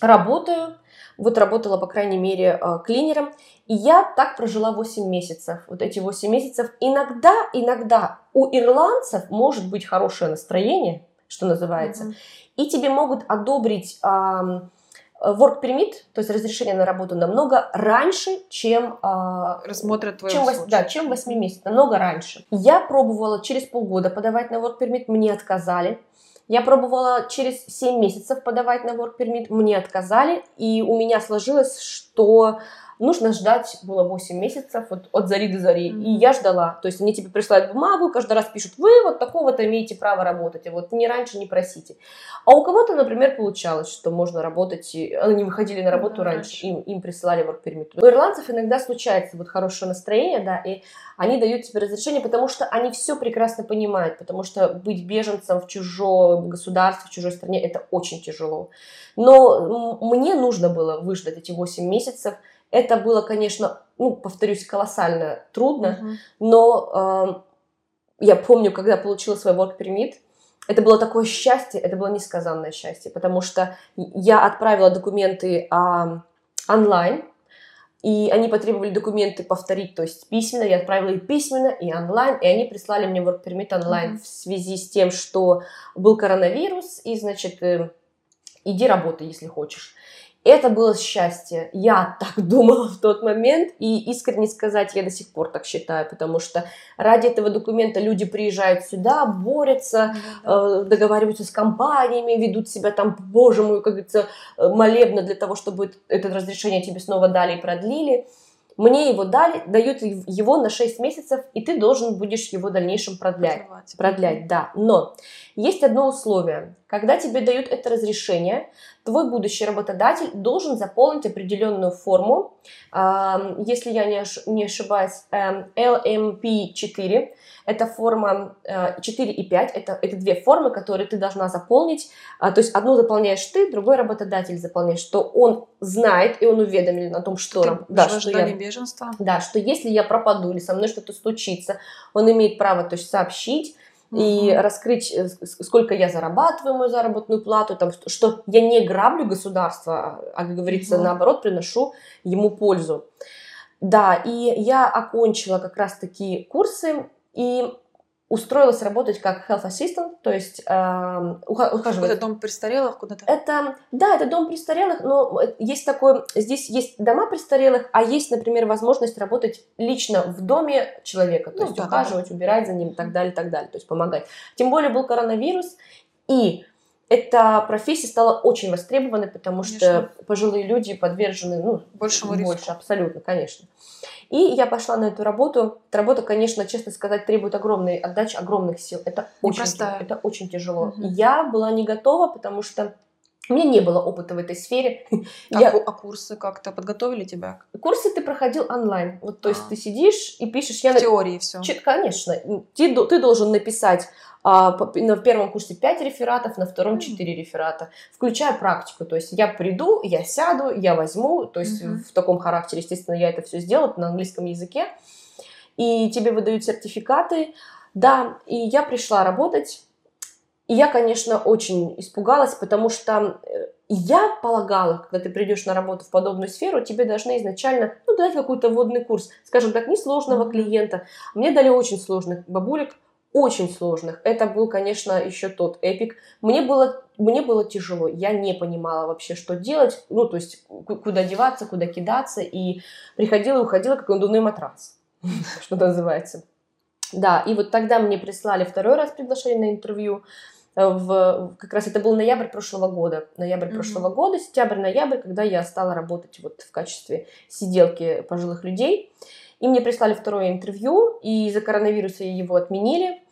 работаю, вот работала, по крайней мере, э, клинером. И я так прожила 8 месяцев. Вот эти 8 месяцев. Иногда, иногда у ирландцев может быть хорошее настроение, что называется. Mm-hmm. И тебе могут одобрить work permit, то есть разрешение на работу намного раньше, чем... Э, Рассмотрят твой чем, Да, чем 8 месяцев, намного раньше. Я пробовала через полгода подавать на work permit, мне отказали. Я пробовала через 7 месяцев подавать на work permit, мне отказали, и у меня сложилось, что нужно ждать было 8 месяцев вот, от зари до зари. Mm-hmm. И я ждала. То есть они тебе присылают бумагу, каждый раз пишут, вы вот такого-то имеете право работать, а вот не раньше не просите. А у кого-то, например, получалось, что можно работать, и они выходили на работу mm-hmm. раньше, им, им присылали work permit. У ирландцев иногда случается вот хорошее настроение, да, и они дают тебе разрешение, потому что они все прекрасно понимают, потому что быть беженцем в чужом государстве, в чужой стране, это очень тяжело. Но мне нужно было выждать эти 8 месяцев, это было, конечно, ну, повторюсь, колоссально трудно, uh-huh. но э, я помню, когда получила свой work permit, это было такое счастье, это было несказанное счастье, потому что я отправила документы э, онлайн, и они потребовали документы повторить, то есть письменно, я отправила и письменно, и онлайн, и они прислали мне work permit онлайн mm-hmm. в связи с тем, что был коронавирус, и, значит, э, иди работай, если хочешь. Это было счастье. Я так думала в тот момент, и искренне сказать, я до сих пор так считаю, потому что ради этого документа люди приезжают сюда, борются, э, договариваются с компаниями, ведут себя там, боже мой, как говорится, э, молебно для того, чтобы это разрешение тебе снова дали и продлили. Мне его дали, дают его на 6 месяцев, и ты должен будешь его в дальнейшем продлять. Продлять, да. Но есть одно условие. Когда тебе дают это разрешение, твой будущий работодатель должен заполнить определенную форму, если я не ошибаюсь, LMP4, эм, это форма 4 э, и 5, это, это две формы, которые ты должна заполнить, а, то есть одну заполняешь ты, другой работодатель заполняет, что он знает и он уведомлен о том, что, ты да, что я, беженства. да, что если я пропаду или со мной что-то случится, он имеет право то есть, сообщить, и раскрыть, э, сколько я зарабатываю мою заработную плату, там, что я не граблю государство, а, как говорится, угу. наоборот, приношу ему пользу. Да, и я окончила как раз такие курсы, и устроилась работать как health assistant, то есть э, ухаживать. Это дом престарелых куда-то? Это, да, это дом престарелых, но есть такой, здесь есть дома престарелых, а есть, например, возможность работать лично в доме человека, то ну, есть да, ухаживать, да. убирать за ним и так далее, так далее, то есть помогать. Тем более был коронавирус, и эта профессия стала очень востребованной, потому Конечно. что пожилые люди подвержены, ну, Большему риску. больше, абсолютно, конечно. И я пошла на эту работу. Эта работа, конечно, честно сказать, требует огромной отдачи, огромных сил. Это очень, Непростая. тя- это очень тяжело. Мгм. Я была не готова, потому что у меня не было опыта в этой сфере. А, Я- а курсы как-то подготовили тебя? Курсы ты проходил онлайн. Вот, то есть А. ты сидишь и пишешь. Я В на- теории все. Чит- Конечно, ты, ты должен написать а, на первом курсе 5 рефератов, на втором Мгм. 4 реферата, включая практику. То есть я приду, я сяду, я возьму, то есть Мгм. в таком характере, естественно, я это все сделала на английском языке, и тебе выдают сертификаты. Да, и я пришла работать, и я, конечно, очень испугалась, потому что э, я полагала, когда ты придешь на работу в подобную сферу, тебе должны изначально ну, дать какой-то вводный курс, скажем так, несложного клиента. Мне дали очень сложных бабулек, очень сложных. Это был, конечно, еще тот эпик. Мне было, мне было тяжело. Я не понимала вообще, что делать. Ну, то есть, ку- куда деваться, куда кидаться. И приходила и уходила, как надувной матрас, что называется. Да, и вот тогда мне прислали второй раз приглашение на интервью. Э, В, как раз это был ноябрь прошлого года. Ноябрь Мгм. прошлого года, сентябрь-ноябрь, когда я стала работать вот в качестве сиделки пожилых людей. И мне прислали второе интервью, и из-за коронавируса его отменили.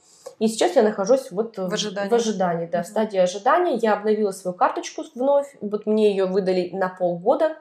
И сейчас я нахожусь вот В ожидании. в ожидании, да, в стадии ожидания. Я обновила свою карточку вновь, вот мне ее выдали на полгода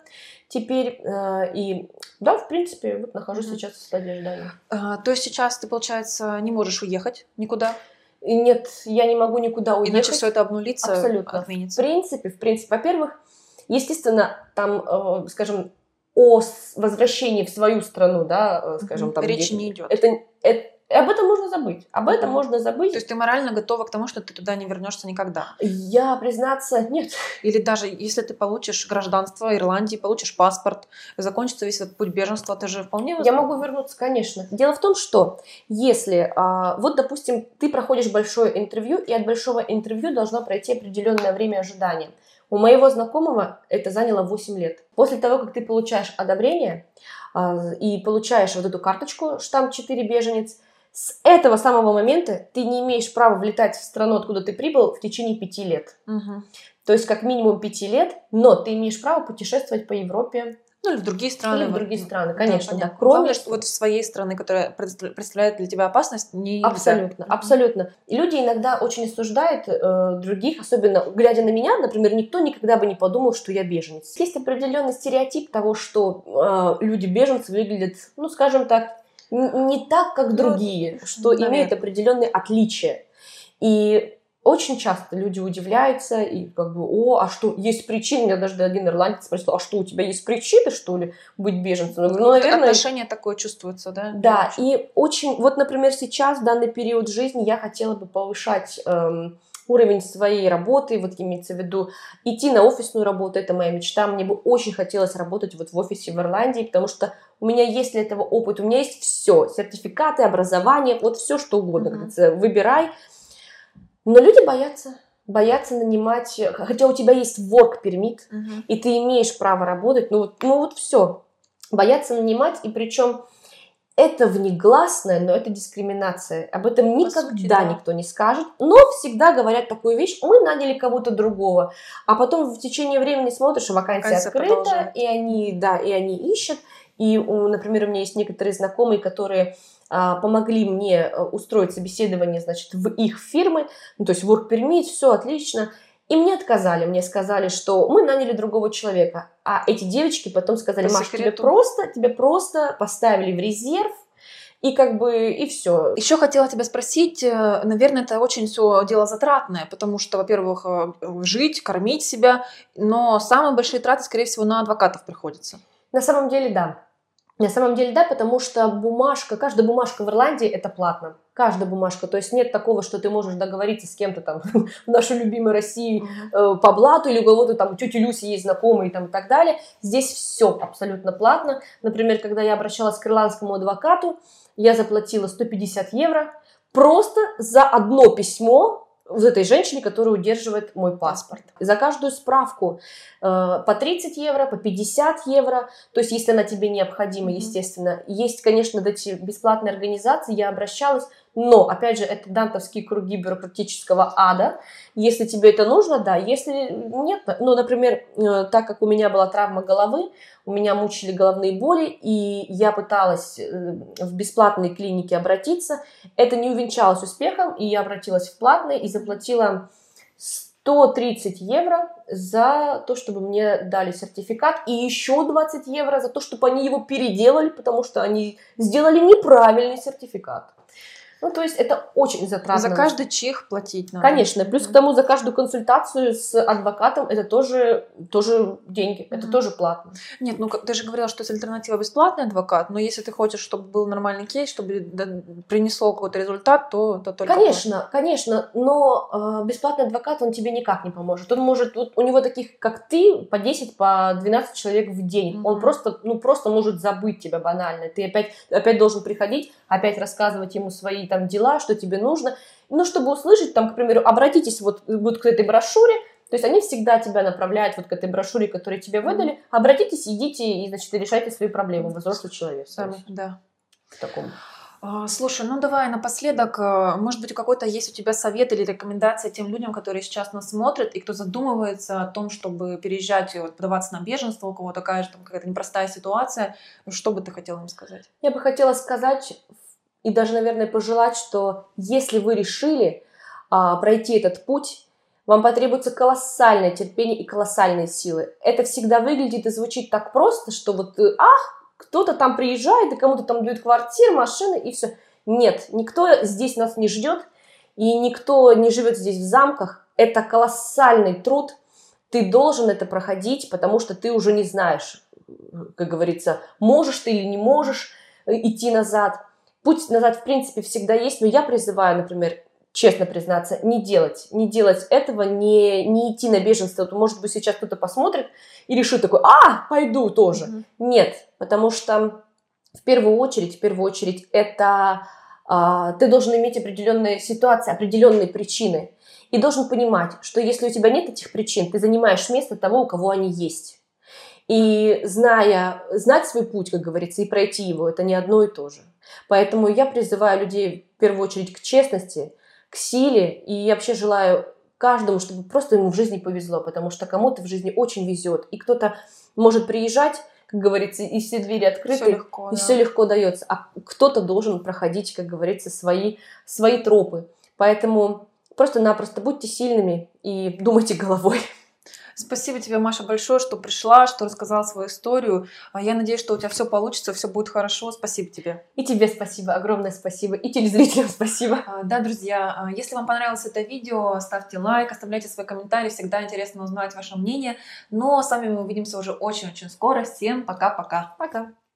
теперь. э, И да, в принципе, вот нахожусь Мгм. сейчас в стадии ожидания. А, то есть сейчас ты, получается, не можешь уехать никуда? И нет, я не могу никуда уехать. Иначе все это обнулится, Абсолютно. В отменится. принципе, в принципе, во-первых, естественно, там, э, скажем, о возвращении в свою страну, да, э, скажем, там Речи где- не идет. Это, это- об этом можно забыть. Об этом Мгм. можно забыть. То есть ты морально готова к тому, что ты туда не вернешься никогда. Я, признаться, нет. Или даже если ты получишь гражданство Ирландии, получишь паспорт, закончится весь этот путь беженства, ты же вполне Я возможно. могу вернуться, конечно. Дело в том, что если, а, вот, допустим, ты проходишь большое интервью, и от большого интервью должно пройти определенное время ожидания. У моего знакомого это заняло 8 лет. После того, как ты получаешь одобрение а, и получаешь вот эту карточку, штамп 4 беженец, с этого самого момента ты не имеешь права влетать в страну, откуда ты прибыл, в течение 5 лет. Мгм. То есть как минимум 5 лет, но ты имеешь право путешествовать по Европе Ну или в другие страны. или в другие страны, конечно, да. понятно. Кроме Главное, что вот в своей страны, которая предста- представляет для тебя опасность, не нельзя. Абсолютно, Мгм. абсолютно. И люди иногда очень осуждают э, других, особенно глядя на меня, например, никто никогда бы не подумал, что я беженец. Есть определенный стереотип того, что э, люди беженцы выглядят, ну, скажем так, не так, как Ну, другие, что наверное. имеют определенные отличия. И очень часто люди удивляются и как бы, о, а что, есть причины? Меня даже один ирландец спросил, а что, у тебя есть причины, что ли, быть беженцем? Я говорю, ну, Вот наверное, Отношение такое чувствуется, да? да, и очень, вот, например, сейчас, в данный период жизни, я хотела бы повышать эм, уровень своей работы, вот имеется в виду идти на офисную работу, это моя мечта, мне бы очень хотелось работать вот в офисе в Ирландии, потому что у меня есть для этого опыт, у меня есть все, сертификаты, образование, вот все что угодно, говорится, выбирай. Но люди боятся, боятся нанимать, хотя у тебя есть work permit, Мгм. и ты имеешь право работать, ну вот, ну вот все. Боятся нанимать, и причем это внегласное, но это дискриминация. Об этом никогда сути, да. никто не скажет, но всегда говорят такую вещь, мы наняли кого-то другого, а потом в течение времени смотришь, вакансия Вакансия открыта, продолжает. и они, да, и они ищут, и, например, у меня есть некоторые знакомые, которые а, помогли мне э, устроить собеседование, значит, в их фирмы, ну, то есть work permit, все отлично, и мне отказали, мне сказали, что мы наняли другого человека, а эти девочки потом сказали, Маш, тебе просто, тебе просто поставили в резерв, и как бы, и все. Еще хотела тебя спросить, э, наверное, это очень все дело затратное, потому что, во-первых, э, жить, кормить себя, но самые большие траты, скорее всего, на адвокатов приходятся. На самом деле, да. На самом деле, да, потому что бумажка, каждая бумажка в Ирландии это платно. Каждая бумажка. То есть нет такого, что ты можешь договориться с кем-то там в нашей любимой России э, по блату или у кого-то там у тети Люси есть знакомые там, и так далее. Здесь все абсолютно платно. Например, когда я обращалась к ирландскому адвокату, я заплатила 150 евро просто за одно письмо вот этой женщине, которая удерживает мой паспорт. За каждую справку э, по 30 евро, по 50 евро, то есть если она тебе необходима, Мгм. естественно. Есть, конечно, эти бесплатные организации, я обращалась, Но, опять же, это дантовские круги бюрократического ада. Если тебе это нужно, да. Если нет, ну, например, э, так как у меня была травма головы, у меня мучили головные боли, и я пыталась э, в бесплатной клинике обратиться. Это не увенчалось успехом, и я обратилась в платные и заплатила 130 евро за то, чтобы мне дали сертификат, и еще 20 евро за то, чтобы они его переделали, потому что они сделали неправильный сертификат. Ну, то есть это очень затратно. За каждый чих платить надо. Конечно. Плюс к тому, за каждую консультацию с адвокатом это тоже, тоже деньги, mm-hmm. это тоже платно. Нет, ну ты же говорила, что это альтернатива бесплатный адвокат, но если ты хочешь, чтобы был нормальный кейс, чтобы принесло какой-то результат, то, то только Конечно, платно. конечно, но э, бесплатный адвокат, он тебе никак не поможет. Он может, вот, у него таких, как ты, по 10, по 12 человек в день. Mm-hmm. Он просто, ну, просто может забыть тебя банально. Ты опять, опять должен приходить, опять рассказывать ему свои там дела, что тебе нужно. Ну, чтобы услышать, там, к примеру, обратитесь вот, вот к этой брошюре, то есть они всегда тебя направляют вот к этой брошюре, которую тебе выдали. Обратитесь, идите и, значит, решайте свои проблемы. Взрослый человек. Сами, да. В таком. А, слушай, ну давай напоследок, э, может быть, какой-то есть у тебя совет или рекомендация тем людям, которые сейчас нас смотрят и кто задумывается о том, чтобы переезжать и вот, подаваться на беженство, у кого такая же там какая-то непростая ситуация, что бы ты хотела им сказать? Я бы хотела сказать и даже, наверное, пожелать, что если вы решили а, пройти этот путь, вам потребуется колоссальное терпение и колоссальные силы. Это всегда выглядит и звучит так просто, что вот, э, ах, кто-то там приезжает, и кому-то там дают квартиру, машины, и все. Нет, никто здесь нас не ждет, и никто не живет здесь в замках. Это колоссальный труд. Ты должен это проходить, потому что ты уже не знаешь, как говорится, можешь ты или не можешь э, идти назад. Путь назад, в принципе, всегда есть, но я призываю, например, честно признаться, не делать, не делать этого, не, не идти на беженство. То, может быть, сейчас кто-то посмотрит и решит такой, а, пойду тоже. Mm-hmm. Нет, потому что в первую очередь, в первую очередь, это а, ты должен иметь определенные ситуации, определенные причины. И должен понимать, что если у тебя нет этих причин, ты занимаешь место того, у кого они есть. И зная, знать свой путь, как говорится, и пройти его, это не одно и то же. Поэтому я призываю людей в первую очередь к честности, к силе, и я вообще желаю каждому, чтобы просто ему в жизни повезло, потому что кому-то в жизни очень везет, и кто-то может приезжать, как говорится, и все двери открыты, все легко, и да. все легко дается, а кто-то должен проходить, как говорится, свои, свои тропы. Поэтому просто-напросто будьте сильными и думайте головой. Спасибо тебе, Маша, большое, что пришла, что рассказала свою историю. А я надеюсь, что у тебя все получится, все будет хорошо. Спасибо тебе. И тебе спасибо, огромное спасибо. И телезрителям спасибо. А, да, друзья, а, если вам понравилось это видео, ставьте лайк, оставляйте свои комментарии. Всегда интересно узнать ваше мнение. Но с вами мы увидимся уже очень-очень скоро. Всем пока-пока. Пока. -пока. пока.